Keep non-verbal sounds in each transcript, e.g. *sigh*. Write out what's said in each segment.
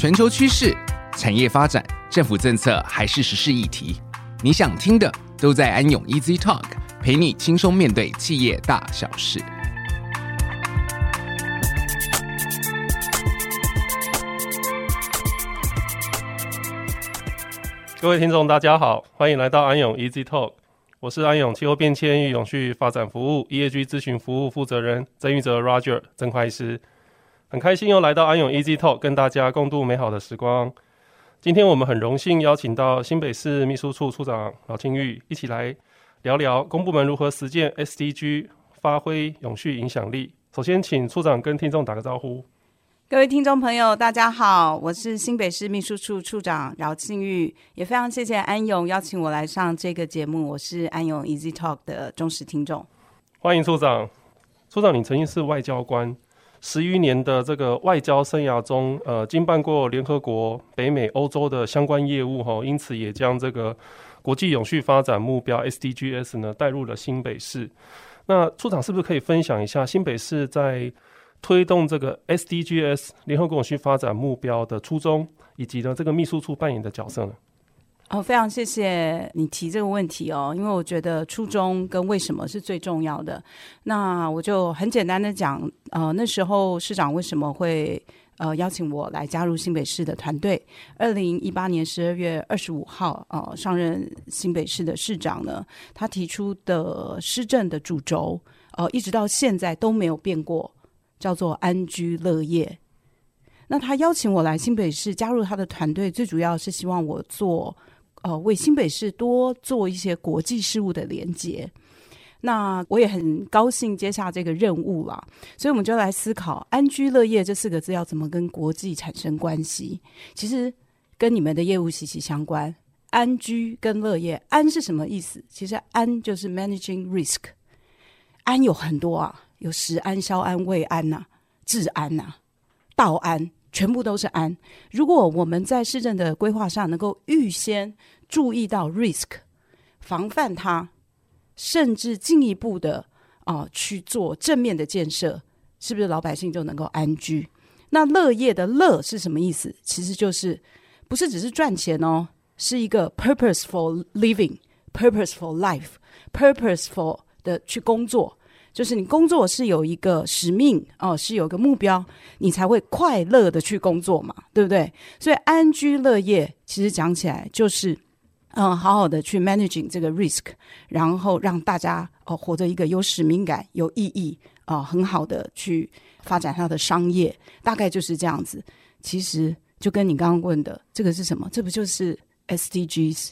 全球趋势、产业发展、政府政策还是时事议题，你想听的都在安永 Easy Talk，陪你轻松面对企业大小事。各位听众，大家好，欢迎来到安永 Easy Talk，我是安永气候变迁与永续发展服务 EAG 咨询服务负责人曾玉泽 Roger 曾会计师。很开心又来到安永 Easy Talk，跟大家共度美好的时光。今天我们很荣幸邀请到新北市秘书处处长饶庆玉，一起来聊聊公部门如何实践 SDG，发挥永续影响力。首先，请处长跟听众打个招呼。各位听众朋友，大家好，我是新北市秘书处处长饶庆玉，也非常谢谢安永邀请我来上这个节目。我是安永 Easy Talk 的忠实听众。欢迎处长。处长，你曾经是外交官。十余年的这个外交生涯中，呃，经办过联合国、北美、欧洲的相关业务哈，因此也将这个国际永续发展目标 SDGs 呢带入了新北市。那处长是不是可以分享一下新北市在推动这个 SDGs 联合国永续发展目标的初衷，以及呢这个秘书处扮演的角色呢？哦，非常谢谢你提这个问题哦，因为我觉得初衷跟为什么是最重要的。那我就很简单的讲，呃，那时候市长为什么会呃邀请我来加入新北市的团队？二零一八年十二月二十五号，呃，上任新北市的市长呢，他提出的施政的主轴，呃，一直到现在都没有变过，叫做安居乐业。那他邀请我来新北市加入他的团队，最主要是希望我做。呃，为新北市多做一些国际事务的连接，那我也很高兴接下这个任务了。所以，我们就来思考“安居乐业”这四个字要怎么跟国际产生关系。其实，跟你们的业务息息相关。安居跟乐业，安是什么意思？其实，安就是 managing risk。安有很多啊，有食安、消安、卫安呐、治安呐、道安。全部都是安。如果我们在市政的规划上能够预先注意到 risk，防范它，甚至进一步的啊、去做正面的建设，是不是老百姓就能够安居？那乐业的乐是什么意思？其实就是不是只是赚钱哦，是一个 purposeful living，purposeful life，purposeful 的去工作。就是你工作是有一个使命哦，是有个目标，你才会快乐的去工作嘛，对不对？所以安居乐业其实讲起来就是，嗯，好好的去 managing 这个 risk，然后让大家哦活着一个有使命感、有意义啊、很好的去发展他的商业，大概就是这样子。其实就跟你刚刚问的这个是什么？这不就是 SDGs？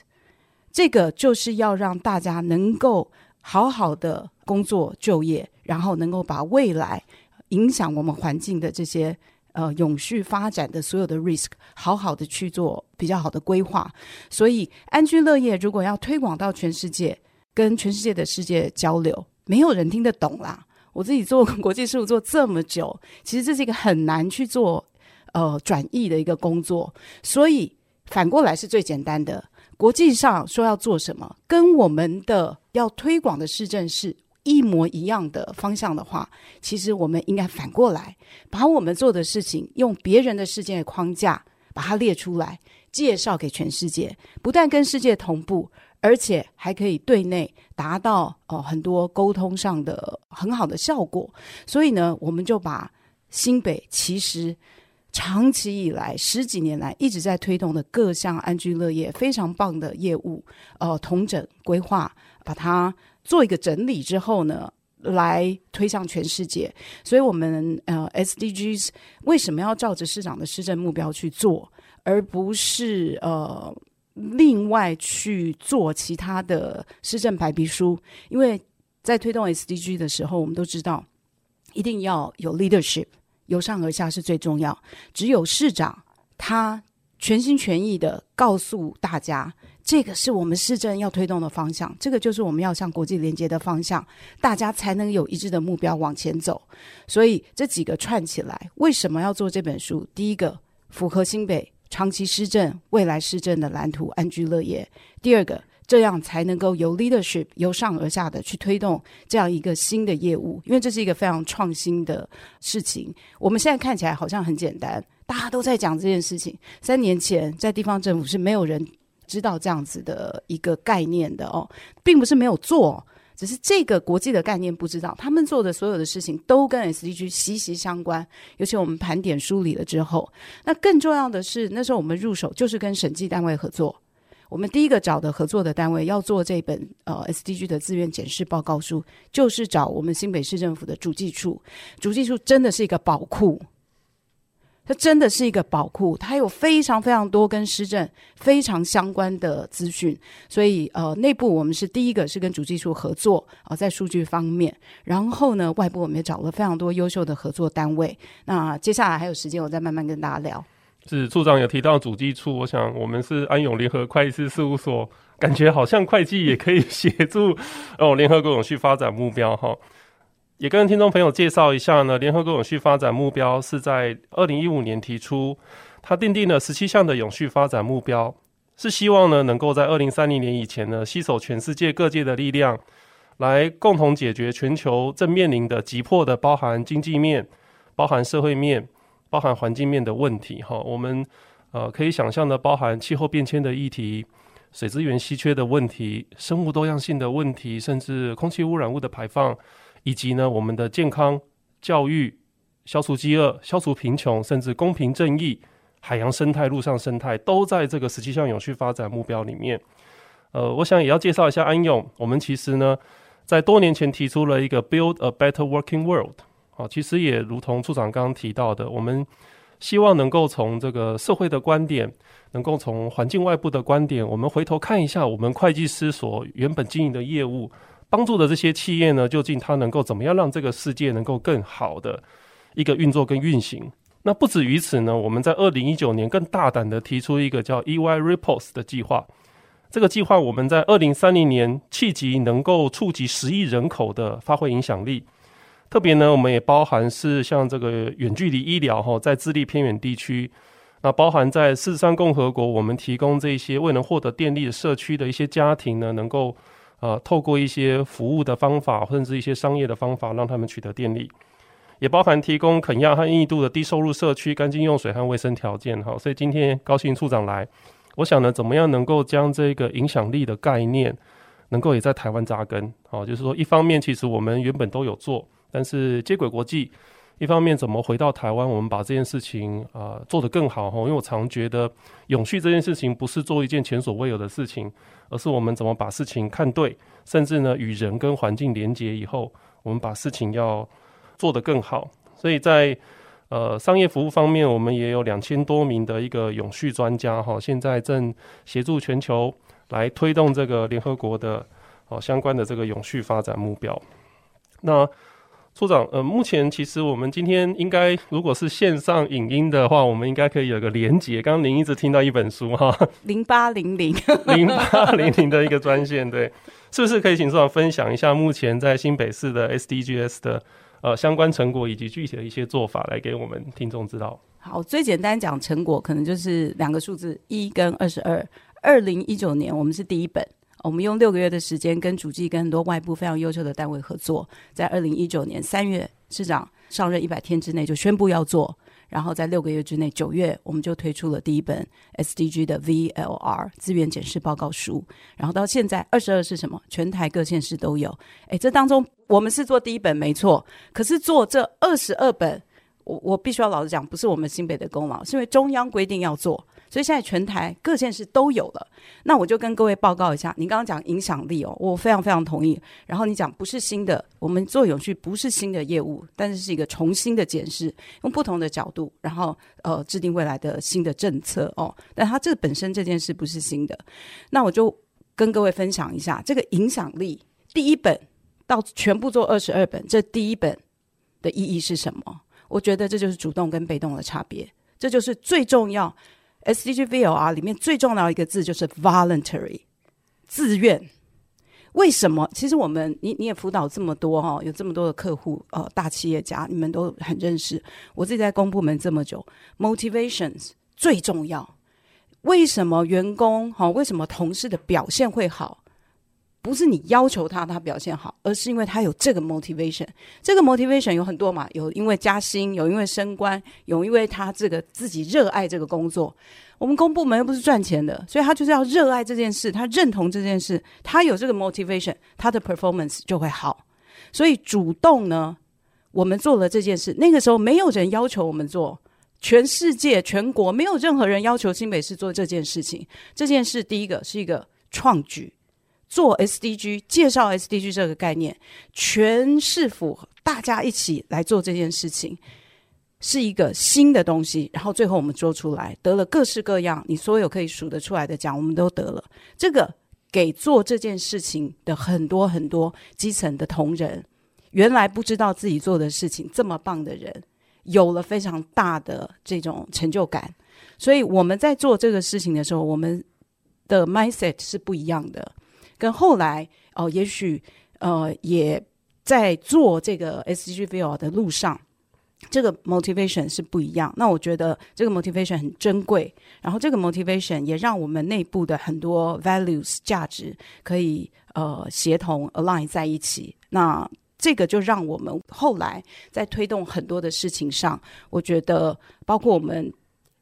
这个就是要让大家能够。好好的工作就业，然后能够把未来影响我们环境的这些呃永续发展的所有的 risk，好好的去做比较好的规划。所以安居乐业如果要推广到全世界，跟全世界的世界交流，没有人听得懂啦。我自己做国际事务做这么久，其实这是一个很难去做呃转译的一个工作。所以反过来是最简单的。国际上说要做什么，跟我们的要推广的市政是一模一样的方向的话，其实我们应该反过来，把我们做的事情用别人的世界的框架把它列出来，介绍给全世界，不但跟世界同步，而且还可以对内达到哦很多沟通上的很好的效果。所以呢，我们就把新北其实。长期以来，十几年来一直在推动的各项安居乐业非常棒的业务，呃，统整规划，把它做一个整理之后呢，来推向全世界。所以，我们呃 SDGs 为什么要照着市长的施政目标去做，而不是呃另外去做其他的施政白皮书？因为在推动 SDG 的时候，我们都知道一定要有 leadership。由上而下是最重要。只有市长他全心全意的告诉大家，这个是我们市政要推动的方向，这个就是我们要向国际连接的方向，大家才能有一致的目标往前走。所以这几个串起来，为什么要做这本书？第一个，符合新北长期施政、未来施政的蓝图，安居乐业；第二个。这样才能够由 leadership 由上而下的去推动这样一个新的业务，因为这是一个非常创新的事情。我们现在看起来好像很简单，大家都在讲这件事情。三年前在地方政府是没有人知道这样子的一个概念的哦，并不是没有做。只是这个国际的概念不知道，他们做的所有的事情都跟 SDG 息息相关。尤其我们盘点梳理了之后，那更重要的是，那时候我们入手就是跟审计单位合作。我们第一个找的合作的单位要做这本呃 SDG 的自愿检视报告书，就是找我们新北市政府的主计处。主计处真的是一个宝库。它真的是一个宝库，它有非常非常多跟施政非常相关的资讯，所以呃，内部我们是第一个是跟主计处合作啊、呃，在数据方面，然后呢，外部我们也找了非常多优秀的合作单位。那接下来还有时间，我再慢慢跟大家聊。是处长有提到主计处，我想我们是安永联合会计师事务所，感觉好像会计也可以协助哦，联合国永续发展目标哈。也跟听众朋友介绍一下呢，联合国永续发展目标是在二零一五年提出，它订定了十七项的永续发展目标，是希望呢能够在二零三零年以前呢，携手全世界各界的力量，来共同解决全球正面临的急迫的包含经济面、包含社会面、包含环境面的问题。哈，我们呃可以想象的包含气候变迁的议题、水资源稀缺的问题、生物多样性的问题，甚至空气污染物的排放。以及呢，我们的健康、教育、消除饥饿、消除贫穷，甚至公平正义、海洋生态、陆上生态，都在这个十七项永续发展目标里面。呃，我想也要介绍一下安永。我们其实呢，在多年前提出了一个 Build a Better Working World。啊，其实也如同处长刚刚提到的，我们希望能够从这个社会的观点，能够从环境外部的观点，我们回头看一下我们会计师所原本经营的业务。帮助的这些企业呢，究竟它能够怎么样让这个世界能够更好的一个运作跟运行？那不止于此呢，我们在二零一九年更大胆的提出一个叫 EY Ripples 的计划。这个计划我们在二零三零年契机能够触及十亿人口的发挥影响力。特别呢，我们也包含是像这个远距离医疗哈，在智利偏远地区，那包含在四十三共和国，我们提供这些未能获得电力的社区的一些家庭呢，能够。呃，透过一些服务的方法，甚至一些商业的方法，让他们取得电力，也包含提供肯亚和印度的低收入社区干净用水和卫生条件。好，所以今天高兴处长来，我想呢，怎么样能够将这个影响力的概念，能够也在台湾扎根？好，就是说，一方面其实我们原本都有做，但是接轨国际。一方面，怎么回到台湾，我们把这件事情啊、做得更好哈？因为我常觉得永续这件事情不是做一件前所未有的事情，而是我们怎么把事情看对，甚至呢与人跟环境连接以后，我们把事情要做得更好。所以在呃商业服务方面，我们也有两千多名的一个永续专家哈，现在正协助全球来推动这个联合国的哦相关的这个永续发展目标。那处长，呃，目前其实我们今天应该，如果是线上影音的话，我们应该可以有个连接。刚刚您一直听到一本书哈，零八零零零八零零的一个专线，对，是不是可以请处长分享一下目前在新北市的 SDGs 的呃相关成果以及具体的一些做法，来给我们听众知道？好，最简单讲成果，可能就是两个数字一跟二十二。二零一九年我们是第一本。我们用六个月的时间，跟主计跟很多外部非常优秀的单位合作，在二零一九年三月，市长上任一百天之内就宣布要做，然后在六个月之内，九月我们就推出了第一本 SDG 的 VLR 资源检视报告书，然后到现在二十二是什么？全台各县市都有。诶，这当中我们是做第一本没错，可是做这二十二本，我我必须要老实讲，不是我们新北的功劳，是因为中央规定要做。所以现在全台各县市都有了，那我就跟各位报告一下。你刚刚讲影响力哦，我非常非常同意。然后你讲不是新的，我们做永续不是新的业务，但是是一个重新的检视，用不同的角度，然后呃制定未来的新的政策哦。但它这本身这件事不是新的，那我就跟各位分享一下这个影响力。第一本到全部做二十二本，这第一本的意义是什么？我觉得这就是主动跟被动的差别，这就是最重要。SDG VLR 里面最重要的一个字就是 voluntary，自愿。为什么？其实我们你你也辅导这么多哈，有这么多的客户呃，大企业家，你们都很认识。我自己在公部门这么久，motivations 最重要。为什么员工哈？为什么同事的表现会好？不是你要求他他表现好，而是因为他有这个 motivation。这个 motivation 有很多嘛，有因为加薪，有因为升官，有因为他这个自己热爱这个工作。我们公部门又不是赚钱的，所以他就是要热爱这件事，他认同这件事，他有这个 motivation，他的 performance 就会好。所以主动呢，我们做了这件事，那个时候没有人要求我们做，全世界全国没有任何人要求新北市做这件事情。这件事第一个是一个创举。做 SDG，介绍 SDG 这个概念，全市府大家一起来做这件事情，是一个新的东西。然后最后我们做出来，得了各式各样，你所有可以数得出来的奖，我们都得了。这个给做这件事情的很多很多基层的同仁，原来不知道自己做的事情这么棒的人，有了非常大的这种成就感。所以我们在做这个事情的时候，我们的 mindset 是不一样的。跟后来哦，也许呃，也在做这个 SDG VR 的路上，这个 motivation 是不一样。那我觉得这个 motivation 很珍贵，然后这个 motivation 也让我们内部的很多 values 价值可以呃协同 align 在一起。那这个就让我们后来在推动很多的事情上，我觉得包括我们。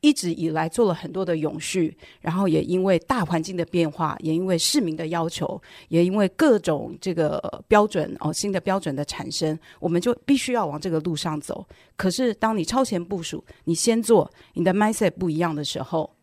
一直以来做了很多的永续，然后也因为大环境的变化，也因为市民的要求，也因为各种这个标准哦，新的标准的产生，我们就必须要往这个路上走。可是当你超前部署，你先做，你的 mindset 不一样的时候，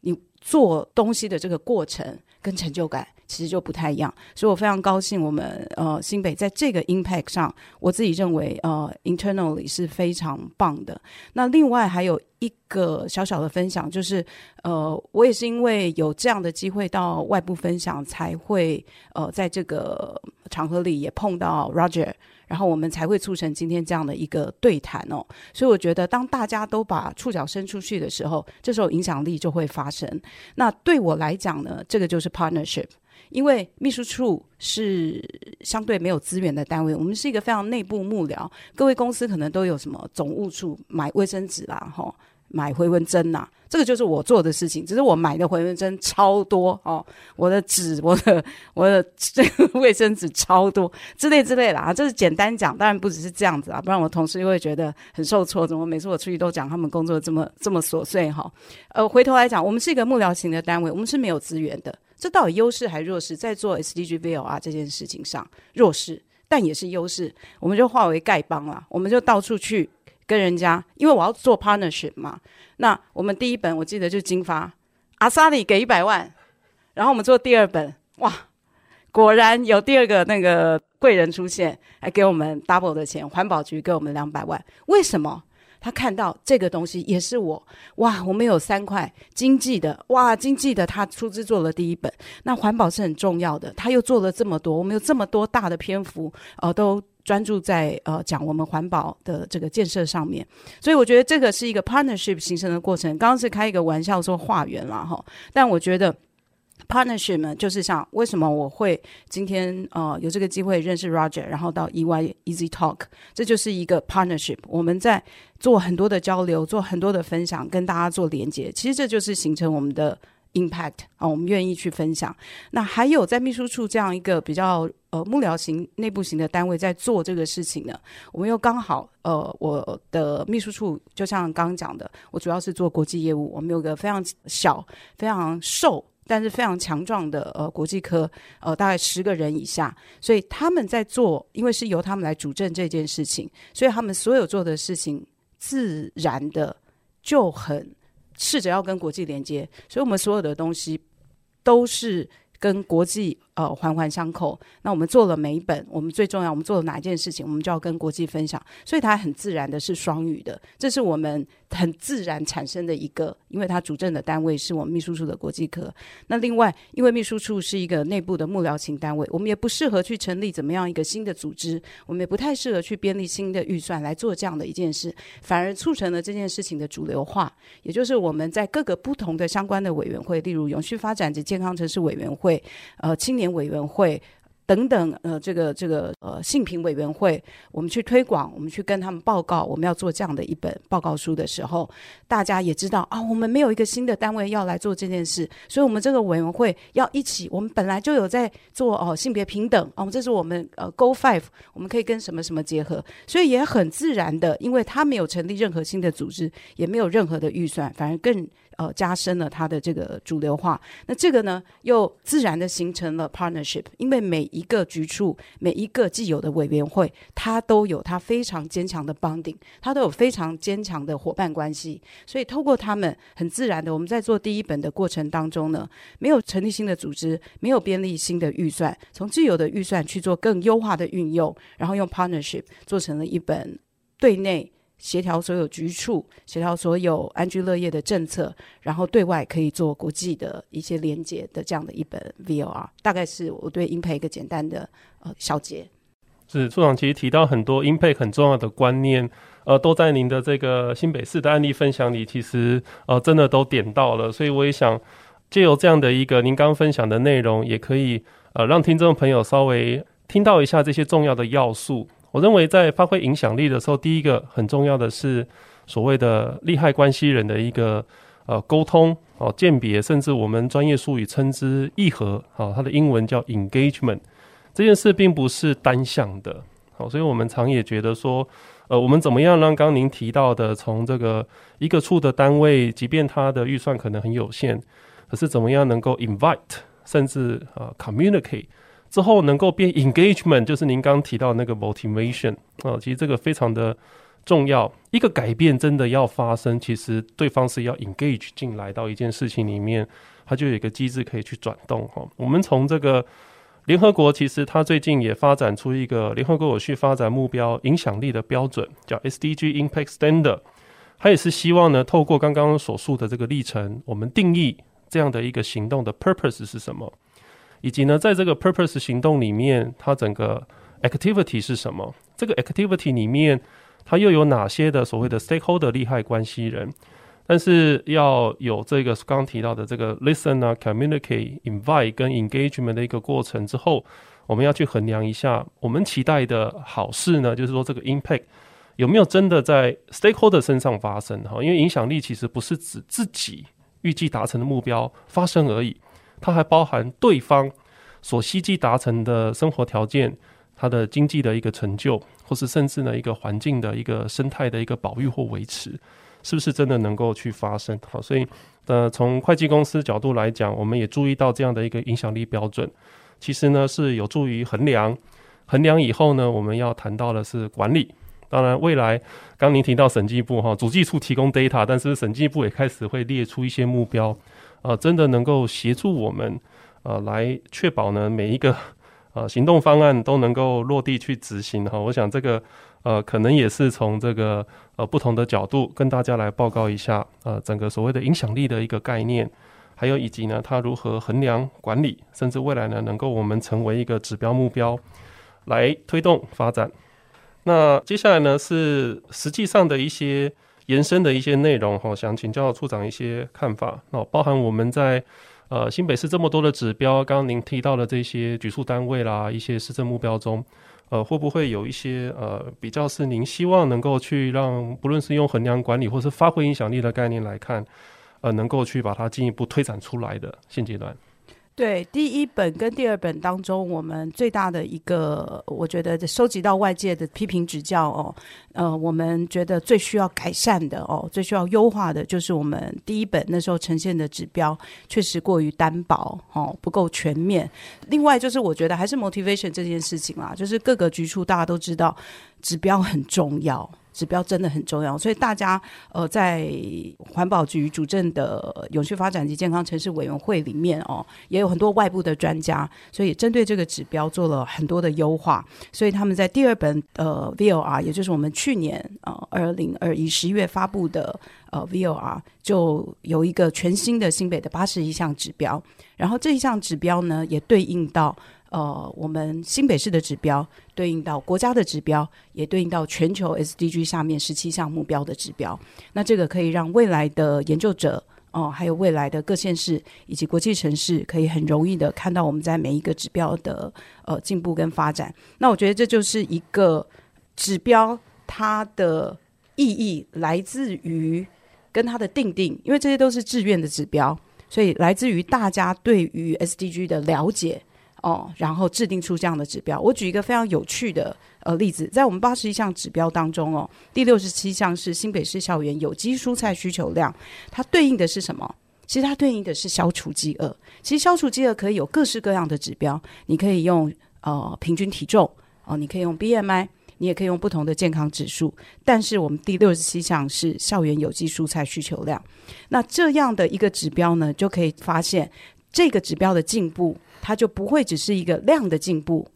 你做东西的这个过程跟成就感。其实就不太一样，所以我非常高兴，我们呃新北在这个 impact 上，我自己认为呃 internally 是非常棒的。那另外还有一个小小的分享，就是呃我也是因为有这样的机会到外部分享，才会呃在这个场合里也碰到 Roger，然后我们才会促成今天这样的一个对谈哦。所以我觉得，当大家都把触角伸出去的时候，这时候影响力就会发生。那对我来讲呢，这个就是 partnership。因为秘书处是相对没有资源的单位，我们是一个非常内部幕僚。各位公司可能都有什么总务处买卫生纸啦，哈，买回纹针呐，这个就是我做的事情。只是我买的回纹针超多哦，我的纸，我的我的这个 *laughs* 卫生纸超多之类之类的啊，这是简单讲，当然不只是这样子啊，不然我同事又会觉得很受挫。怎么每次我出去都讲他们工作这么这么琐碎哈？呃，回头来讲，我们是一个幕僚型的单位，我们是没有资源的。这到底优势还是弱势？在做 SDG VR 这件事情上，弱势，但也是优势。我们就化为丐帮了，我们就到处去跟人家，因为我要做 partnership 嘛。那我们第一本我记得就金发，阿萨里给一百万，然后我们做第二本，哇，果然有第二个那个贵人出现，还给我们 double 的钱，环保局给我们两百万，为什么？他看到这个东西也是我。哇，我们有三块经济的。哇，经济的他出资做了第一本，那环保是很重要的，他又做了这么多，我们有这么多大的篇幅，呃，都专注在呃讲我们环保的这个建设上面，所以我觉得这个是一个 partnership 形成的过程。刚刚是开一个玩笑说化缘了哈，但我觉得。Partnership 呢，就是像为什么我会今天呃有这个机会认识 Roger，然后到 EY Easy Talk，这就是一个 partnership。我们在做很多的交流，做很多的分享，跟大家做连接。其实这就是形成我们的 impact 啊，我们愿意去分享。那还有在秘书处这样一个比较呃幕僚型、内部型的单位在做这个事情呢，我们又刚好呃我的秘书处就像刚刚讲的，我主要是做国际业务，我们有个非常小、非常瘦。但是非常强壮的呃国际科呃大概十个人以下，所以他们在做，因为是由他们来主政这件事情，所以他们所有做的事情自然的就很试着要跟国际连接，所以我们所有的东西都是跟国际。呃，环环相扣。那我们做了每一本，我们最重要，我们做了哪一件事情，我们就要跟国际分享。所以它很自然的是双语的，这是我们很自然产生的一个，因为它主政的单位是我们秘书处的国际科。那另外，因为秘书处是一个内部的幕僚型单位，我们也不适合去成立怎么样一个新的组织，我们也不太适合去编立新的预算来做这样的一件事，反而促成了这件事情的主流化。也就是我们在各个不同的相关的委员会，例如永续发展及健康城市委员会，呃，青年。委员会等等，呃，这个这个呃，性平委员会，我们去推广，我们去跟他们报告，我们要做这样的一本报告书的时候，大家也知道啊，我们没有一个新的单位要来做这件事，所以我们这个委员会要一起，我们本来就有在做哦，性别平等哦，这是我们呃 Go Five，我们可以跟什么什么结合，所以也很自然的，因为他没有成立任何新的组织，也没有任何的预算，反而更。呃，加深了它的这个主流化。那这个呢，又自然的形成了 partnership，因为每一个局处、每一个既有的委员会，它都有它非常坚强的 bonding，它都有非常坚强的伙伴关系。所以，透过他们，很自然的，我们在做第一本的过程当中呢，没有成立新的组织，没有编立新的预算，从既有的预算去做更优化的运用，然后用 partnership 做成了一本对内。协调所有局处，协调所有安居乐业的政策，然后对外可以做国际的一些连接的这样的一本 VOR，大概是我对 Impact 一个简单的呃小结。是处长其实提到很多英配很重要的观念，呃，都在您的这个新北市的案例分享里，其实呃真的都点到了。所以我也想借由这样的一个您刚分享的内容，也可以呃让听众朋友稍微听到一下这些重要的要素。我认为在发挥影响力的时候，第一个很重要的是所谓的利害关系人的一个呃沟通哦，鉴别，甚至我们专业术语称之议和啊，它的英文叫 engagement。这件事并不是单向的，好，所以我们常也觉得说，呃，我们怎么样让刚您提到的，从这个一个处的单位，即便它的预算可能很有限，可是怎么样能够 invite，甚至啊 communicate。之后能够变 engagement，就是您刚提到那个 motivation 啊，其实这个非常的重要。一个改变真的要发生，其实对方是要 engage 进来到一件事情里面，它就有一个机制可以去转动哈。我们从这个联合国，其实它最近也发展出一个联合国有序发展目标影响力的标准，叫 SDG Impact Standard。它也是希望呢，透过刚刚所述的这个历程，我们定义这样的一个行动的 purpose 是什么。以及呢，在这个 purpose 行动里面，它整个 activity 是什么？这个 activity 里面，它又有哪些的所谓的 stakeholder 利害关系人？但是要有这个刚提到的这个 listen 啊，communicate、invite 跟 engagement 的一个过程之后，我们要去衡量一下，我们期待的好事呢，就是说这个 impact 有没有真的在 stakeholder 身上发生？哈，因为影响力其实不是指自己预计达成的目标发生而已。它还包含对方所希冀达成的生活条件，它的经济的一个成就，或是甚至呢一个环境的一个生态的一个保育或维持，是不是真的能够去发生？好，所以呃，从会计公司角度来讲，我们也注意到这样的一个影响力标准，其实呢是有助于衡量，衡量以后呢，我们要谈到的是管理。当然，未来刚您提到审计部哈，主计处提供 data，但是审计部也开始会列出一些目标。呃，真的能够协助我们，呃，来确保呢每一个 *laughs* 呃行动方案都能够落地去执行哈。我想这个呃，可能也是从这个呃不同的角度跟大家来报告一下呃整个所谓的影响力的一个概念，还有以及呢它如何衡量管理，甚至未来呢能够我们成为一个指标目标来推动发展。那接下来呢是实际上的一些。延伸的一些内容哈，想请教处长一些看法。那包含我们在呃新北市这么多的指标，刚刚您提到的这些局处单位啦，一些施政目标中，呃，会不会有一些呃比较是您希望能够去让，不论是用衡量管理或是发挥影响力的概念来看，呃，能够去把它进一步推展出来的现阶段？对，第一本跟第二本当中，我们最大的一个，我觉得收集到外界的批评指教哦，呃，我们觉得最需要改善的哦，最需要优化的，就是我们第一本那时候呈现的指标确实过于单薄哦，不够全面。另外就是我觉得还是 motivation 这件事情啦，就是各个局处大家都知道，指标很重要。指标真的很重要，所以大家呃在环保局主政的永续发展及健康城市委员会里面哦，也有很多外部的专家，所以针对这个指标做了很多的优化。所以他们在第二本呃 VOR，也就是我们去年呃二零二一十一月发布的呃 VOR，就有一个全新的新北的八十一项指标，然后这一项指标呢也对应到。呃，我们新北市的指标对应到国家的指标，也对应到全球 SDG 下面十七项目标的指标。那这个可以让未来的研究者哦，还有未来的各县市以及国际城市，可以很容易的看到我们在每一个指标的呃进步跟发展。那我觉得这就是一个指标，它的意义来自于跟它的定定，因为这些都是志愿的指标，所以来自于大家对于 SDG 的了解哦，然后制定出这样的指标。我举一个非常有趣的。呃，例子在我们八十一项指标当中哦，第六十七项是新北市校园有机蔬菜需求量，它对应的是什么？其实它对应的是消除饥饿。其实消除饥饿可以有各式各样的指标，你可以用呃平均体重哦，你可以用 BMI，你也可以用不同的健康指数。但是我们第六十七项是校园有机蔬菜需求量，那这样的一个指标呢，就可以发现这个指标的进步，它就不会只是一个量的进步。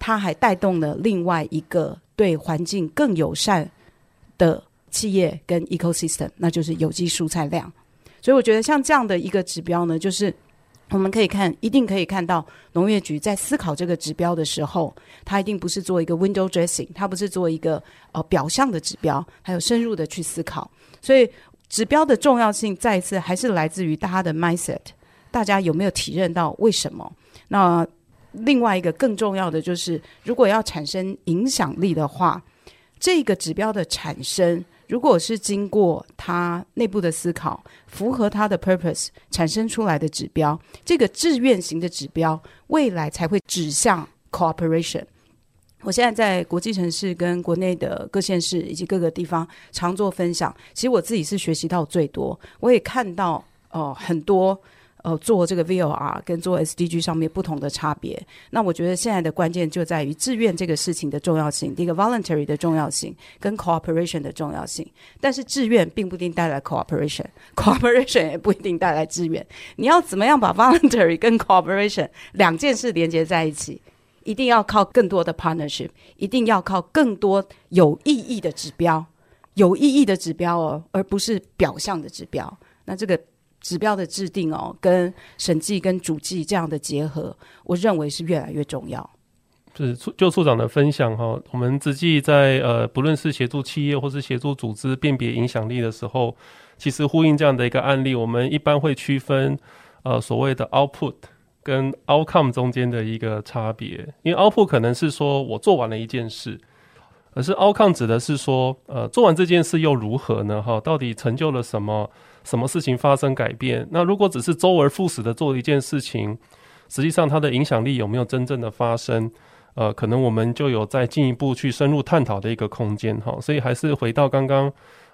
它还带动了另外一个对环境更友善的企业跟 ecosystem，那就是有机蔬菜量。所以我觉得像这样的一个指标呢，就是我们可以看，一定可以看到农业局在思考这个指标的时候，它一定不是做一个 window dressing，它不是做一个呃表象的指标，还有深入的去思考。所以指标的重要性再一次还是来自于大家的 mindset，大家有没有体认到为什么？那。另外一个更重要的就是，如果要产生影响力的话，这个指标的产生，如果是经过他内部的思考，符合他的 purpose 产生出来的指标，这个志愿型的指标，未来才会指向 cooperation。我现在在国际城市跟国内的各县市以及各个地方常做分享，其实我自己是学习到最多，我也看到哦、很多。呃，做这个 VOR 跟做 SDG 上面不同的差别。那我觉得现在的关键就在于自愿这个事情的重要性，第一个 voluntary 的重要性跟 cooperation 的重要性。但是自愿并不一定带来 cooperation，cooperation *laughs* 也不一定带来自愿。你要怎么样把 voluntary 跟 cooperation 两件事连接在一起？一定要靠更多的 partnership，一定要靠更多有意义的指标，有意义的指标哦，而不是表象的指标。那这个。指标的制定哦，跟审计跟主计这样的结合，我认为是越来越重要。是处就处长的分享哈，我们实际在呃，不论是协助企业或是协助组织辨别影响力的时候，其实呼应这样的一个案例，我们一般会区分呃所谓的 output 跟 outcome 中间的一个差别，因为 output 可能是说我做完了一件事，而是 outcome 指的是说呃做完这件事又如何呢？哈，到底成就了什么？什么事情发生改变？那如果只是周而复始的做一件事情，实际上它的影响力有没有真正的发生？呃，可能我们就有再进一步去深入探讨的一个空间哈。所以还是回到刚刚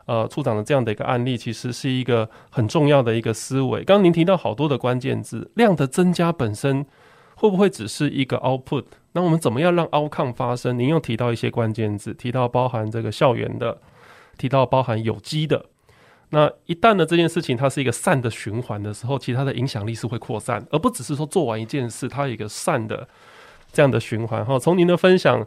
呃处长的这样的一个案例，其实是一个很重要的一个思维。刚刚您提到好多的关键字，量的增加本身会不会只是一个 output？那我们怎么样让 outcome 发生？您又提到一些关键字，提到包含这个校园的，提到包含有机的。那一旦呢，这件事情它是一个善的循环的时候，其实它的影响力是会扩散，而不只是说做完一件事，它有一个善的这样的循环。哈，从您的分享，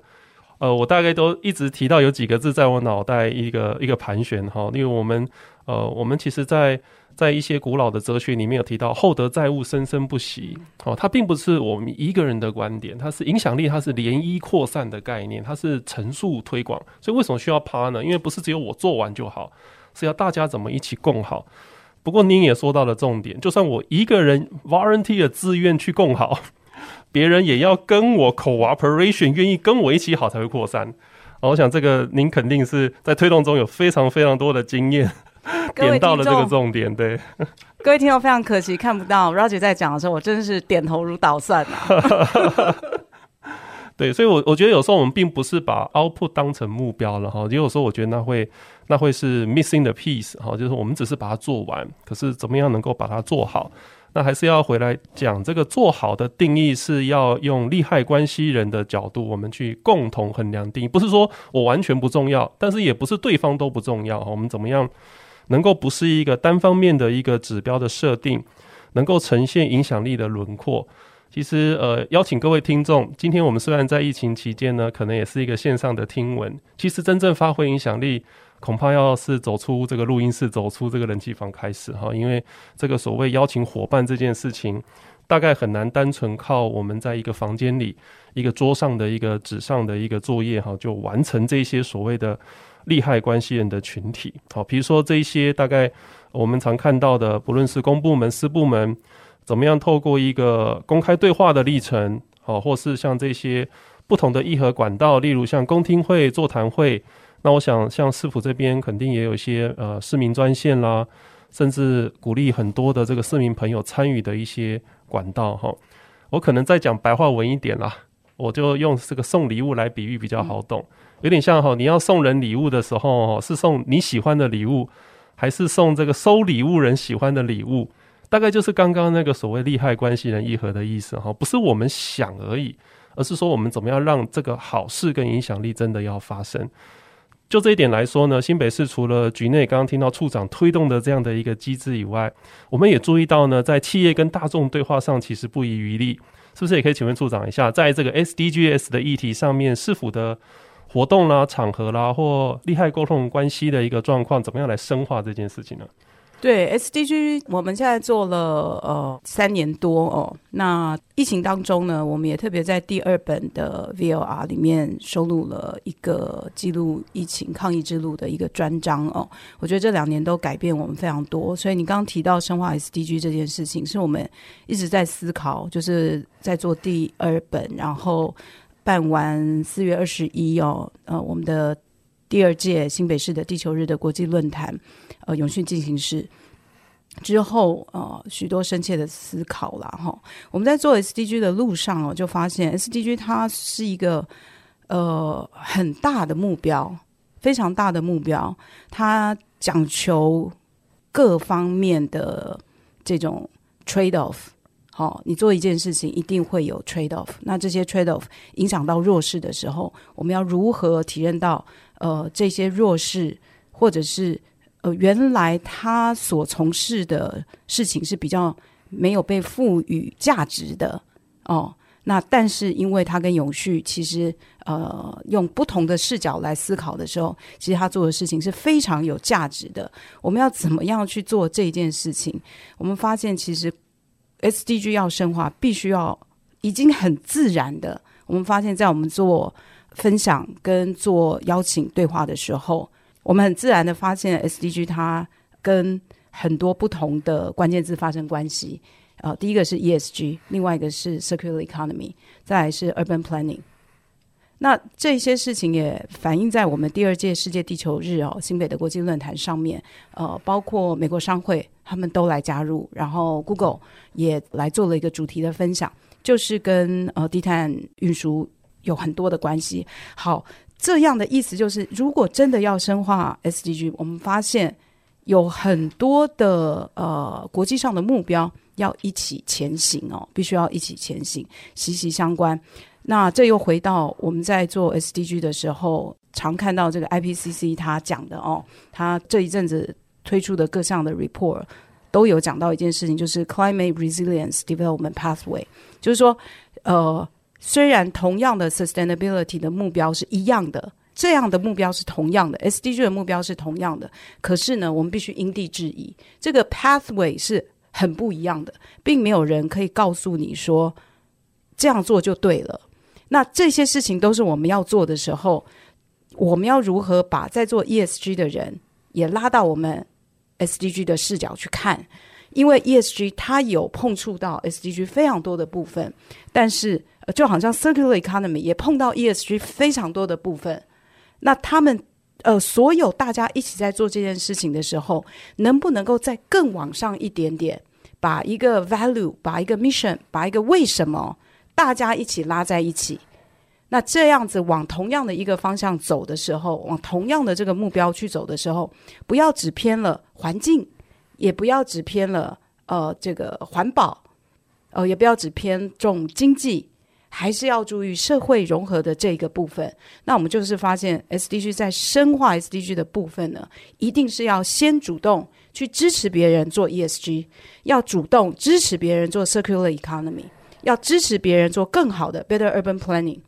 呃，我大概都一直提到有几个字在我脑袋一个一个盘旋哈，因为我们呃，我们其实在在一些古老的哲学里面有提到厚德载物，生生不息。哦，它并不是我们一个人的观点，它是影响力，它是涟漪扩散的概念，它是陈述推广。所以为什么需要 partner？因为不是只有我做完就好。是要大家怎么一起共好。不过您也说到了重点，就算我一个人 volunteer 自愿去共好，*laughs* 别人也要跟我 cooperation，愿意跟我一起好才会扩散。我想这个您肯定是在推动中有非常非常多的经验，*laughs* 点到了这个重点。对，*laughs* 各位听众非常可惜看不到 Roger 在讲的时候，我真的是点头如捣蒜啊。对，所以我，我我觉得有时候我们并不是把 output 当成目标了哈，也有时候我觉得那会那会是 missing the piece 哈，就是我们只是把它做完，可是怎么样能够把它做好？那还是要回来讲这个做好的定义是要用利害关系人的角度，我们去共同衡量定义，不是说我完全不重要，但是也不是对方都不重要。我们怎么样能够不是一个单方面的一个指标的设定，能够呈现影响力的轮廓？其实，呃，邀请各位听众，今天我们虽然在疫情期间呢，可能也是一个线上的听闻。其实真正发挥影响力，恐怕要是走出这个录音室，走出这个冷气房开始哈。因为这个所谓邀请伙伴这件事情，大概很难单纯靠我们在一个房间里、一个桌上的一个纸上的一个作业哈，就完成这些所谓的利害关系人的群体。好，比如说这一些大概我们常看到的，不论是公部门、私部门，怎么样透过一个公开对话的历程，好，或是像这些不同的议和管道，例如像公听会、座谈会。那我想，像市府这边肯定也有一些呃市民专线啦，甚至鼓励很多的这个市民朋友参与的一些管道哈。我可能再讲白话文一点啦，我就用这个送礼物来比喻比较好懂，有点像哈，你要送人礼物的时候，是送你喜欢的礼物，还是送这个收礼物人喜欢的礼物？大概就是刚刚那个所谓利害关系人议和的意思哈，不是我们想而已，而是说我们怎么样让这个好事跟影响力真的要发生。就这一点来说呢，新北市除了局内刚刚听到处长推动的这样的一个机制以外，我们也注意到呢，在企业跟大众对话上，其实不遗余力，是不是？也可以请问处长一下，在这个 SDGs 的议题上面，市府的活动啦、场合啦，或利害沟通关系的一个状况，怎么样来深化这件事情呢？对 SDG，我们现在做了呃三年多哦。那疫情当中呢，我们也特别在第二本的 VLR 里面收录了一个记录疫情抗疫之路的一个专章哦。我觉得这两年都改变我们非常多。所以你刚刚提到深化 SDG 这件事情，是我们一直在思考，就是在做第二本，然后办完四月二十一哦，呃，我们的第二届新北市的地球日的国际论坛。呃，永续进行式之后，呃，许多深切的思考了哈。我们在做 SDG 的路上哦，就发现 SDG 它是一个呃很大的目标，非常大的目标，它讲求各方面的这种 trade off。好，你做一件事情一定会有 trade off，那这些 trade off 影响到弱势的时候，我们要如何体验到呃这些弱势或者是呃，原来他所从事的事情是比较没有被赋予价值的哦。那但是因为他跟永续其实呃用不同的视角来思考的时候，其实他做的事情是非常有价值的。我们要怎么样去做这件事情？我们发现其实 SDG 要深化，必须要已经很自然的。我们发现，在我们做分享跟做邀请对话的时候。我们很自然的发现，SDG 它跟很多不同的关键字发生关系。呃，第一个是 ESG，另外一个是 Circular Economy，再来是 Urban Planning。那这些事情也反映在我们第二届世界地球日哦，新北的国际论坛上面。呃，包括美国商会他们都来加入，然后 Google 也来做了一个主题的分享，就是跟呃低碳运输有很多的关系。好。这样的意思就是，如果真的要深化 SDG，我们发现有很多的呃国际上的目标要一起前行哦，必须要一起前行，息息相关。那这又回到我们在做 SDG 的时候，常看到这个 IPCC 他讲的哦，他这一阵子推出的各项的 report 都有讲到一件事情，就是 Climate Resilience Development Pathway，就是说呃。虽然同样的 sustainability 的目标是一样的，这样的目标是同样的，SDG 的目标是同样的，可是呢，我们必须因地制宜，这个 pathway 是很不一样的，并没有人可以告诉你说这样做就对了。那这些事情都是我们要做的时候，我们要如何把在做 ESG 的人也拉到我们 SDG 的视角去看？因为 ESG 它有碰触到 SDG 非常多的部分，但是。呃就好像 circular economy 也碰到 ESG 非常多的部分，那他们呃，所有大家一起在做这件事情的时候，能不能够再更往上一点点，把一个 value，把一个 mission，把一个为什么，大家一起拉在一起，那这样子往同样的一个方向走的时候，往同样的这个目标去走的时候，不要只偏了环境，也不要只偏了呃这个环保，呃也不要只偏重经济。还是要注意社会融合的这个部分。那我们就是发现，SDG 在深化 SDG 的部分呢，一定是要先主动去支持别人做 ESG，要主动支持别人做 Circular Economy，要支持别人做更好的 Better Urban Planning，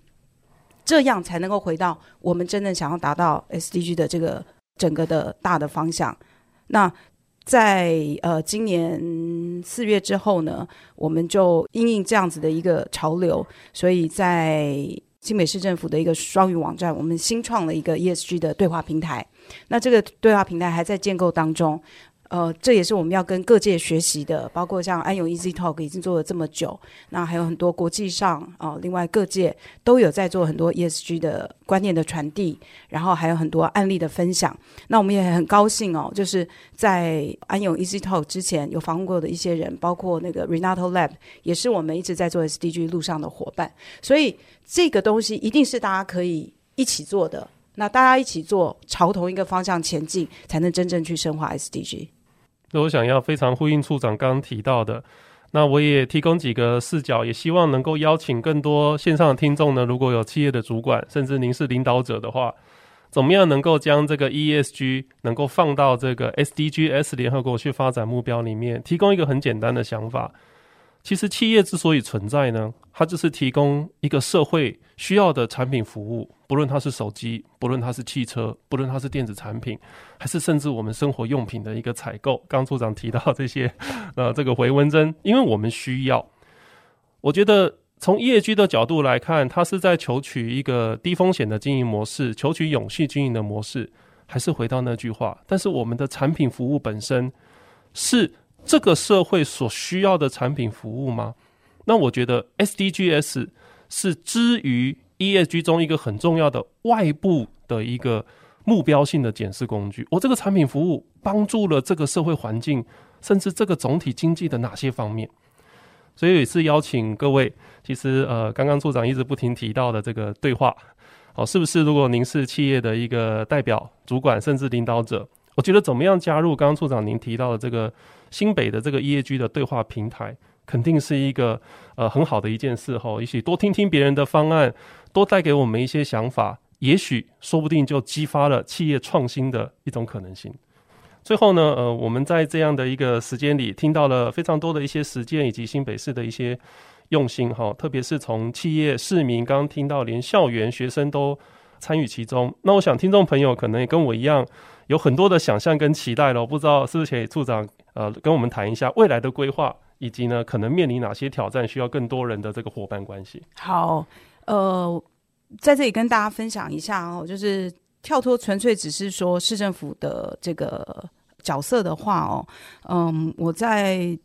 这样才能够回到我们真正想要达到 SDG 的这个整个的大的方向。那。在呃今年四月之后呢，我们就因应这样子的一个潮流，所以在新北市政府的一个双语网站，我们新创了一个 ESG 的对话平台。那这个对话平台还在建构当中。呃，这也是我们要跟各界学习的，包括像安永 Easy Talk 已经做了这么久，那还有很多国际上啊、呃，另外各界都有在做很多 ESG 的观念的传递，然后还有很多案例的分享。那我们也很高兴哦，就是在安永 Easy Talk 之前有访问过的一些人，包括那个 Renato Lab，也是我们一直在做 SDG 路上的伙伴。所以这个东西一定是大家可以一起做的，那大家一起做，朝同一个方向前进，才能真正去深化 SDG。那我想要非常呼应处长刚刚提到的，那我也提供几个视角，也希望能够邀请更多线上的听众呢。如果有企业的主管，甚至您是领导者的话，怎么样能够将这个 ESG 能够放到这个 SDGs 联合国去发展目标里面？提供一个很简单的想法。其实企业之所以存在呢，它就是提供一个社会需要的产品服务，不论它是手机，不论它是汽车，不论它是电子产品，还是甚至我们生活用品的一个采购。刚处长提到这些，*laughs* 呃，这个回纹针，因为我们需要。我觉得从 ESG 的角度来看，它是在求取一个低风险的经营模式，求取永续经营的模式，还是回到那句话？但是我们的产品服务本身是。这个社会所需要的产品服务吗？那我觉得 SDGs 是之于 ESG 中一个很重要的外部的一个目标性的检视工具。我这个产品服务帮助了这个社会环境，甚至这个总体经济的哪些方面？所以也是邀请各位，其实呃，刚刚处长一直不停提到的这个对话，好，是不是？如果您是企业的一个代表、主管，甚至领导者，我觉得怎么样加入刚刚处长您提到的这个。新北的这个 EAG 的对话平台，肯定是一个呃很好的一件事哈。一起多听听别人的方案，多带给我们一些想法，也许说不定就激发了企业创新的一种可能性。最后呢，呃，我们在这样的一个时间里，听到了非常多的一些实践以及新北市的一些用心哈，特别是从企业、市民，刚刚听到连校园学生都参与其中。那我想听众朋友可能也跟我一样，有很多的想象跟期待了。不知道是不是请处长。呃，跟我们谈一下未来的规划，以及呢，可能面临哪些挑战，需要更多人的这个伙伴关系。好，呃，在这里跟大家分享一下哦，就是跳脱纯粹只是说市政府的这个角色的话哦，嗯，我在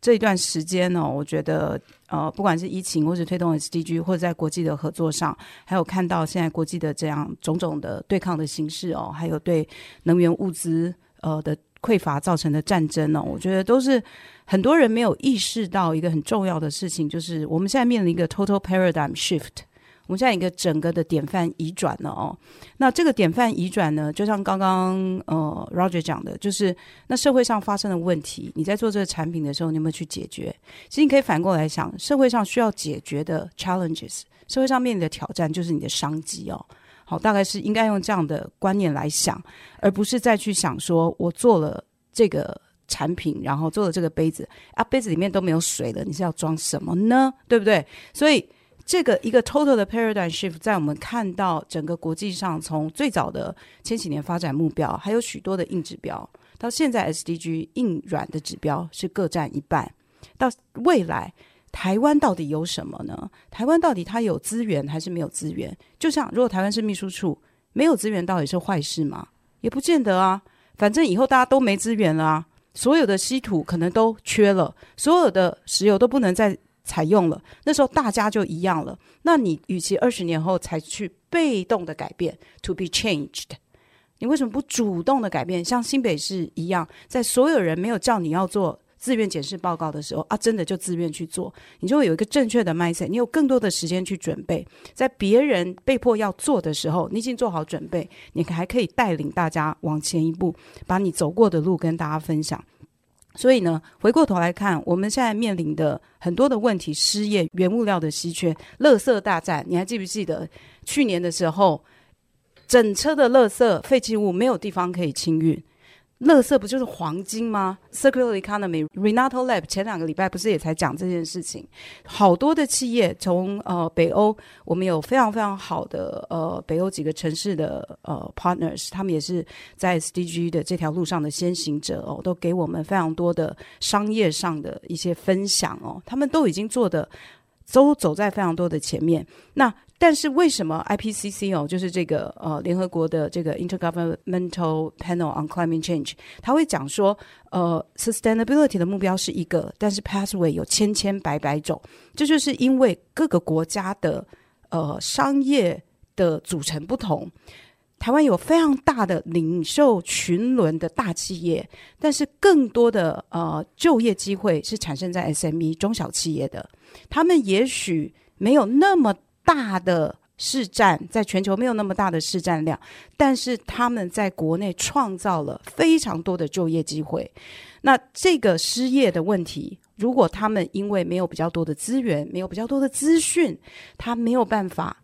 这一段时间呢，我觉得呃，不管是疫情，或是推动 SDG，或者在国际的合作上，还有看到现在国际的这样种种的对抗的形式哦，还有对能源物资呃的。匮乏造成的战争呢，我觉得都是很多人没有意识到一个很重要的事情，就是我们现在面临一个 total paradigm shift，我们现在一个整个的典范移转了哦。那这个典范移转呢，就像刚刚呃 Roger 讲的，就是那社会上发生的问题，你在做这个产品的时候，你有没有去解决？其实你可以反过来想，社会上需要解决的 challenges，社会上面临的挑战就是你的商机哦。好，大概是应该用这样的观念来想，而不是再去想说，我做了这个产品，然后做了这个杯子啊，杯子里面都没有水了，你是要装什么呢？对不对？所以这个一个 total 的 paradigm shift，在我们看到整个国际上，从最早的千禧年发展目标，还有许多的硬指标，到现在 SDG 硬软的指标是各占一半，到未来。台湾到底有什么呢？台湾到底它有资源还是没有资源？就像如果台湾是秘书处，没有资源到底是坏事吗？也不见得啊。反正以后大家都没资源了啊，所有的稀土可能都缺了，所有的石油都不能再采用了。那时候大家就一样了。那你与其二十年后才去被动的改变，to be changed，你为什么不主动的改变？像新北市一样，在所有人没有叫你要做。自愿检视报告的时候啊，真的就自愿去做，你就会有一个正确的 mindset，你有更多的时间去准备，在别人被迫要做的时候，你已经做好准备，你还可以带领大家往前一步，把你走过的路跟大家分享。所以呢，回过头来看，我们现在面临的很多的问题：失业、原物料的稀缺、垃圾大战。你还记不记得去年的时候，整车的垃圾废弃物没有地方可以清运？垃圾不就是黄金吗？Circular Economy，Renato Lab 前两个礼拜不是也才讲这件事情？好多的企业从呃北欧，我们有非常非常好的呃北欧几个城市的呃 partners，他们也是在 SDG 的这条路上的先行者哦，都给我们非常多的商业上的一些分享哦，他们都已经做的都走在非常多的前面。那但是为什么 IPCC 哦，就是这个呃联合国的这个 Intergovernmental Panel on Climate Change，他会讲说，呃，sustainability 的目标是一个，但是 pathway 有千千百百种，这就是因为各个国家的呃商业的组成不同。台湾有非常大的领袖群伦的大企业，但是更多的呃就业机会是产生在 SME 中小企业的，他们也许没有那么。大的市占，在全球没有那么大的市占量，但是他们在国内创造了非常多的就业机会。那这个失业的问题，如果他们因为没有比较多的资源，没有比较多的资讯，他没有办法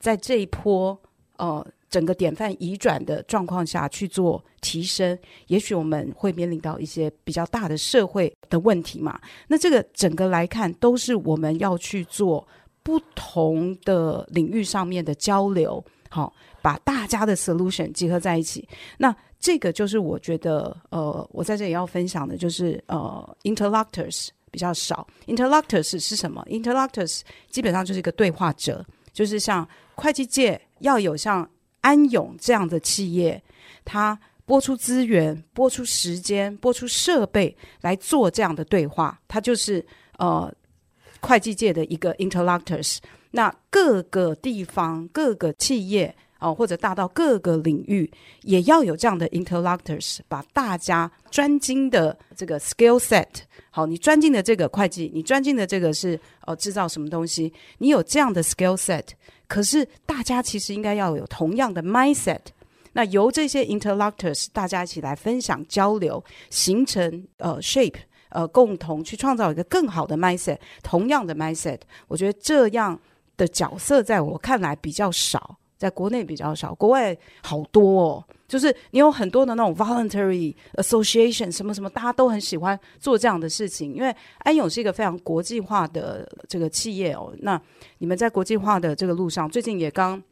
在这一波呃整个典范移转的状况下去做提升，也许我们会面临到一些比较大的社会的问题嘛。那这个整个来看，都是我们要去做。不同的领域上面的交流，好，把大家的 solution 集合在一起。那这个就是我觉得，呃，我在这里要分享的，就是呃，interlocutors 比较少。interlocutors 是什么？interlocutors 基本上就是一个对话者，就是像会计界要有像安永这样的企业，它拨出资源、拨出时间、拨出设备来做这样的对话，它就是呃。会计界的一个 interlocutors，那各个地方、各个企业哦，或者大到各个领域，也要有这样的 interlocutors，把大家专精的这个 skill set，好，你专精的这个会计，你专精的这个是呃制造什么东西，你有这样的 skill set，可是大家其实应该要有同样的 mindset，那由这些 interlocutors 大家一起来分享交流，形成呃 shape。呃，共同去创造一个更好的 mindset，同样的 mindset，我觉得这样的角色在我看来比较少，在国内比较少，国外好多哦。就是你有很多的那种 voluntary association，什么什么，大家都很喜欢做这样的事情，因为安永是一个非常国际化的这个企业哦。那你们在国际化的这个路上，最近也刚。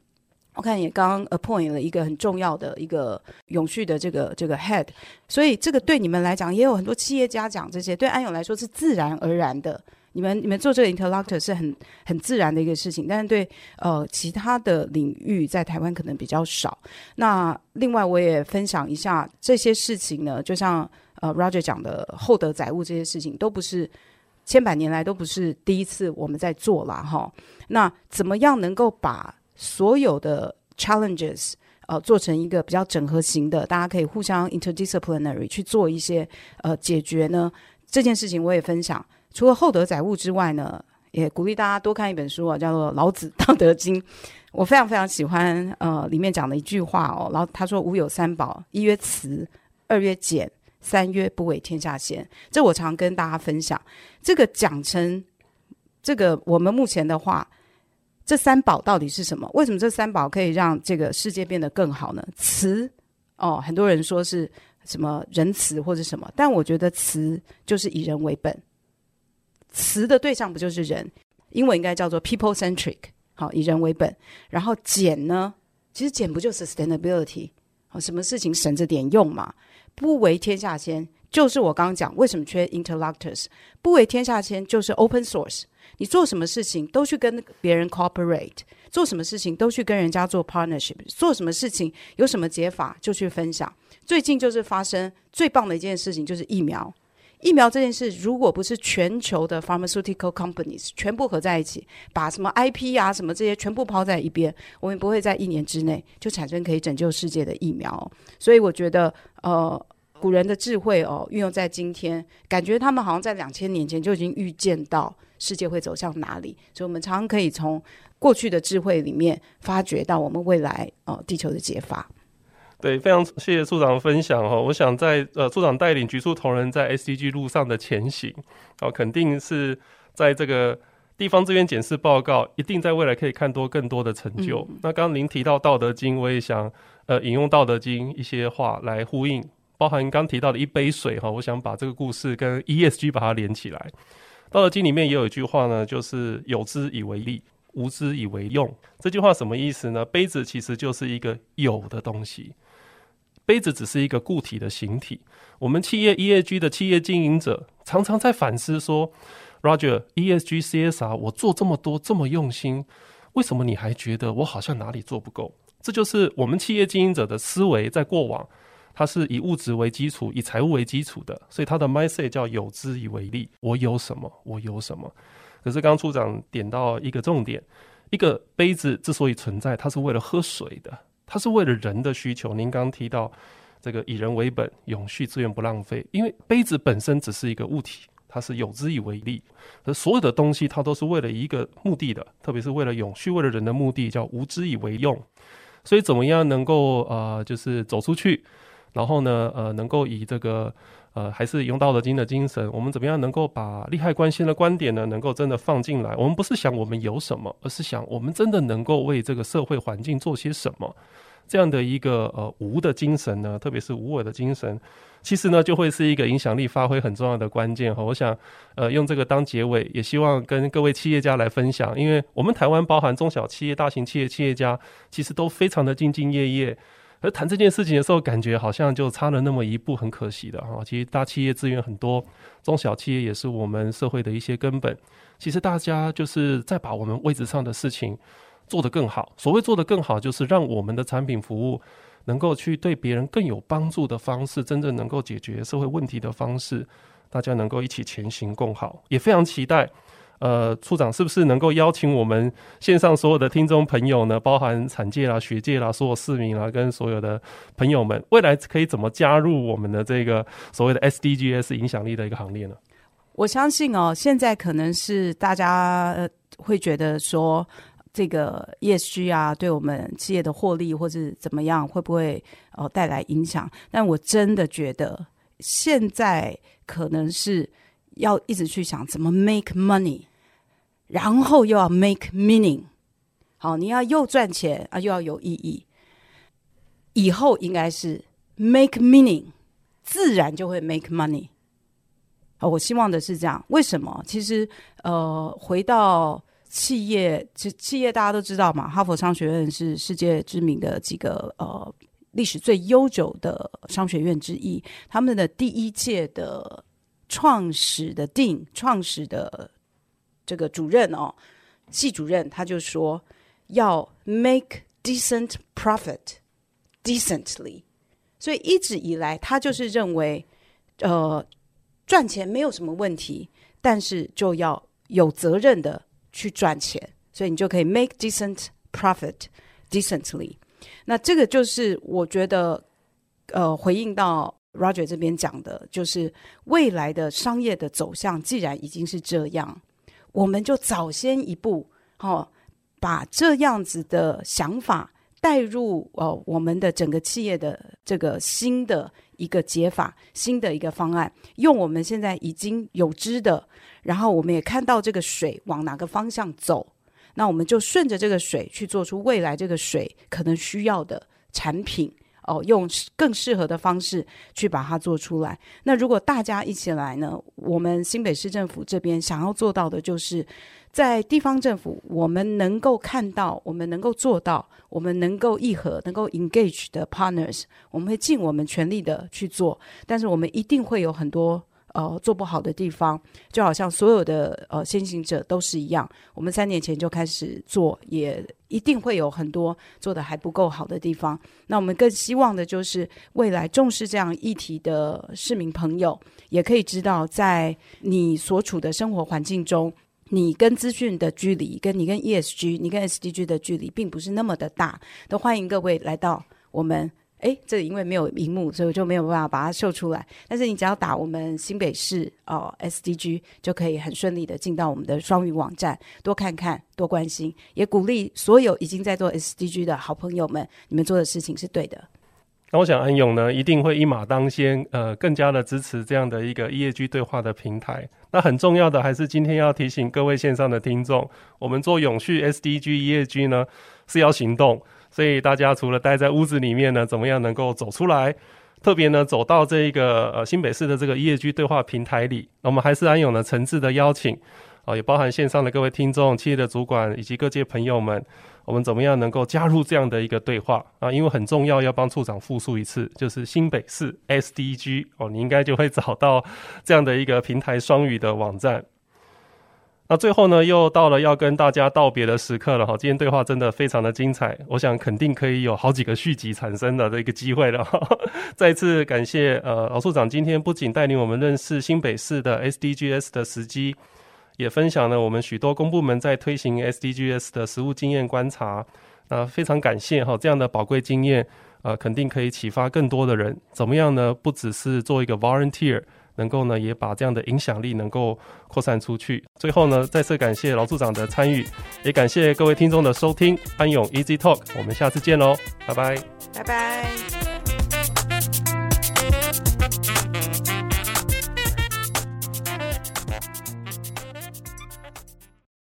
我看也刚 appoint 了一个很重要的一个永续的这个这个 head，所以这个对你们来讲也有很多企业家讲这些，对安永来说是自然而然的。你们你们做这个 interlocutor 是很很自然的一个事情，但是对呃其他的领域在台湾可能比较少。那另外我也分享一下这些事情呢，就像呃 Roger 讲的厚德载物这些事情，都不是千百年来都不是第一次我们在做了哈。那怎么样能够把所有的 challenges，呃，做成一个比较整合型的，大家可以互相 interdisciplinary 去做一些呃解决呢。这件事情我也分享。除了厚德载物之外呢，也鼓励大家多看一本书啊，叫做《老子道德经》。*laughs* 我非常非常喜欢呃里面讲的一句话哦，然后他说：“吾有三宝，一曰慈，二曰俭，三曰不为天下先。”这我常跟大家分享。这个讲成这个我们目前的话。这三宝到底是什么？为什么这三宝可以让这个世界变得更好呢？慈哦，很多人说是什么仁慈或者什么，但我觉得慈就是以人为本。慈的对象不就是人？英文应该叫做 people centric，好，以人为本。然后俭呢？其实俭不就是 sustainability？好，什么事情省着点用嘛？不为天下先，就是我刚刚讲为什么缺 interlocutors？不为天下先就是 open source。你做什么事情都去跟别人 cooperate，做什么事情都去跟人家做 partnership，做什么事情有什么解法就去分享。最近就是发生最棒的一件事情，就是疫苗。疫苗这件事，如果不是全球的 pharmaceutical companies 全部合在一起，把什么 IP 啊什么这些全部抛在一边，我们不会在一年之内就产生可以拯救世界的疫苗。所以我觉得，呃，古人的智慧哦，运用在今天，感觉他们好像在两千年前就已经预见到。世界会走向哪里？所以，我们常常可以从过去的智慧里面发掘到我们未来哦地球的解法。对，非常谢谢处长的分享哦。我想在呃处长带领局处同仁在 SDG 路上的前行，哦，肯定是在这个地方资源检视报告，一定在未来可以看多更多的成就。嗯、那刚刚您提到《道德经》，我也想呃引用《道德经》一些话来呼应，包含刚提到的一杯水哈，我想把这个故事跟 ESG 把它连起来。道德经里面也有一句话呢，就是有之以为利，无之以为用。这句话什么意思呢？杯子其实就是一个有的东西，杯子只是一个固体的形体。我们企业 ESG 的企业经营者常常在反思说，Roger，ESG CSR 我做这么多这么用心，为什么你还觉得我好像哪里做不够？这就是我们企业经营者的思维，在过往，它是以物质为基础，以财务为基础的，所以它的 mindset 叫有之以为利。我有什么？我有什么？可是刚处长点到一个重点，一个杯子之所以存在，它是为了喝水的，它是为了人的需求。您刚刚提到这个以人为本，永续资源不浪费，因为杯子本身只是一个物体。它是有之以为利，而所有的东西它都是为了一个目的的，特别是为了永续、为了人的目的，叫无之以为用。所以怎么样能够呃，就是走出去，然后呢，呃，能够以这个呃，还是用道德经的精神，我们怎么样能够把利害关系的观点呢，能够真的放进来？我们不是想我们有什么，而是想我们真的能够为这个社会环境做些什么。这样的一个呃无的精神呢，特别是无我的精神，其实呢就会是一个影响力发挥很重要的关键哈。我想呃用这个当结尾，也希望跟各位企业家来分享，因为我们台湾包含中小企业、大型企业企业家，其实都非常的兢兢业业。而谈这件事情的时候，感觉好像就差了那么一步，很可惜的哈。其实大企业资源很多，中小企业也是我们社会的一些根本。其实大家就是在把我们位置上的事情。做得更好，所谓做得更好，就是让我们的产品服务能够去对别人更有帮助的方式，真正能够解决社会问题的方式，大家能够一起前行共好。也非常期待，呃，处长是不是能够邀请我们线上所有的听众朋友呢，包含产界啦、学界啦、所有市民啦，跟所有的朋友们，未来可以怎么加入我们的这个所谓的 SDGs 影响力的一个行列呢？我相信哦，现在可能是大家会觉得说。这个 ESG 啊，对我们企业的获利或是怎么样，会不会呃带来影响？但我真的觉得，现在可能是要一直去想怎么 make money，然后又要 make meaning。好，你要又赚钱啊，又要有意义。以后应该是 make meaning，自然就会 make money。好，我希望的是这样。为什么？其实呃，回到。企业，其企业大家都知道嘛，哈佛商学院是世界知名的几个呃历史最悠久的商学院之一。他们的第一届的创始的定创始的这个主任哦，系主任他就说要 make decent profit decently，所以一直以来他就是认为呃赚钱没有什么问题，但是就要有责任的。去赚钱，所以你就可以 make decent profit decently。那这个就是我觉得，呃，回应到 Roger 这边讲的，就是未来的商业的走向，既然已经是这样，我们就早先一步，哦，把这样子的想法带入呃我们的整个企业的这个新的一个解法，新的一个方案，用我们现在已经有知的。然后我们也看到这个水往哪个方向走，那我们就顺着这个水去做出未来这个水可能需要的产品哦，用更适合的方式去把它做出来。那如果大家一起来呢，我们新北市政府这边想要做到的就是，在地方政府我们能够看到，我们能够做到，我们能够议和，能够 engage 的 partners，我们会尽我们全力的去做，但是我们一定会有很多。呃，做不好的地方，就好像所有的呃先行者都是一样。我们三年前就开始做，也一定会有很多做得还不够好的地方。那我们更希望的就是未来重视这样议题的市民朋友，也可以知道，在你所处的生活环境中，你跟资讯的距离，跟你跟 ESG、你跟 SDG 的距离，并不是那么的大。都欢迎各位来到我们。哎，这里因为没有荧幕，所以就没有办法把它秀出来。但是你只要打我们新北市哦 SDG，就可以很顺利的进到我们的双语网站，多看看，多关心，也鼓励所有已经在做 SDG 的好朋友们，你们做的事情是对的。那我想安永呢，一定会一马当先，呃，更加的支持这样的一个 EAG 对话的平台。那很重要的还是今天要提醒各位线上的听众，我们做永续 SDG EAG 呢是要行动。所以大家除了待在屋子里面呢，怎么样能够走出来？特别呢，走到这一个呃新北市的这个 ESG 对话平台里，我们还是安永呢诚挚的邀请啊，也包含线上的各位听众、企业的主管以及各界朋友们，我们怎么样能够加入这样的一个对话啊？因为很重要，要帮处长复述一次，就是新北市 SDG 哦，你应该就会找到这样的一个平台双语的网站。那最后呢，又到了要跟大家道别的时刻了哈。今天对话真的非常的精彩，我想肯定可以有好几个续集产生的这个机会了。*laughs* 再次感谢呃老处长今天不仅带领我们认识新北市的 SDGs 的时机，也分享了我们许多公部门在推行 SDGs 的实务经验观察。那非常感谢哈，这样的宝贵经验，呃，肯定可以启发更多的人。怎么样呢？不只是做一个 volunteer。能够呢，也把这样的影响力能够扩散出去。最后呢，再次感谢老处长的参与，也感谢各位听众的收听。安永 Easy Talk，我们下次见喽，拜拜，拜拜。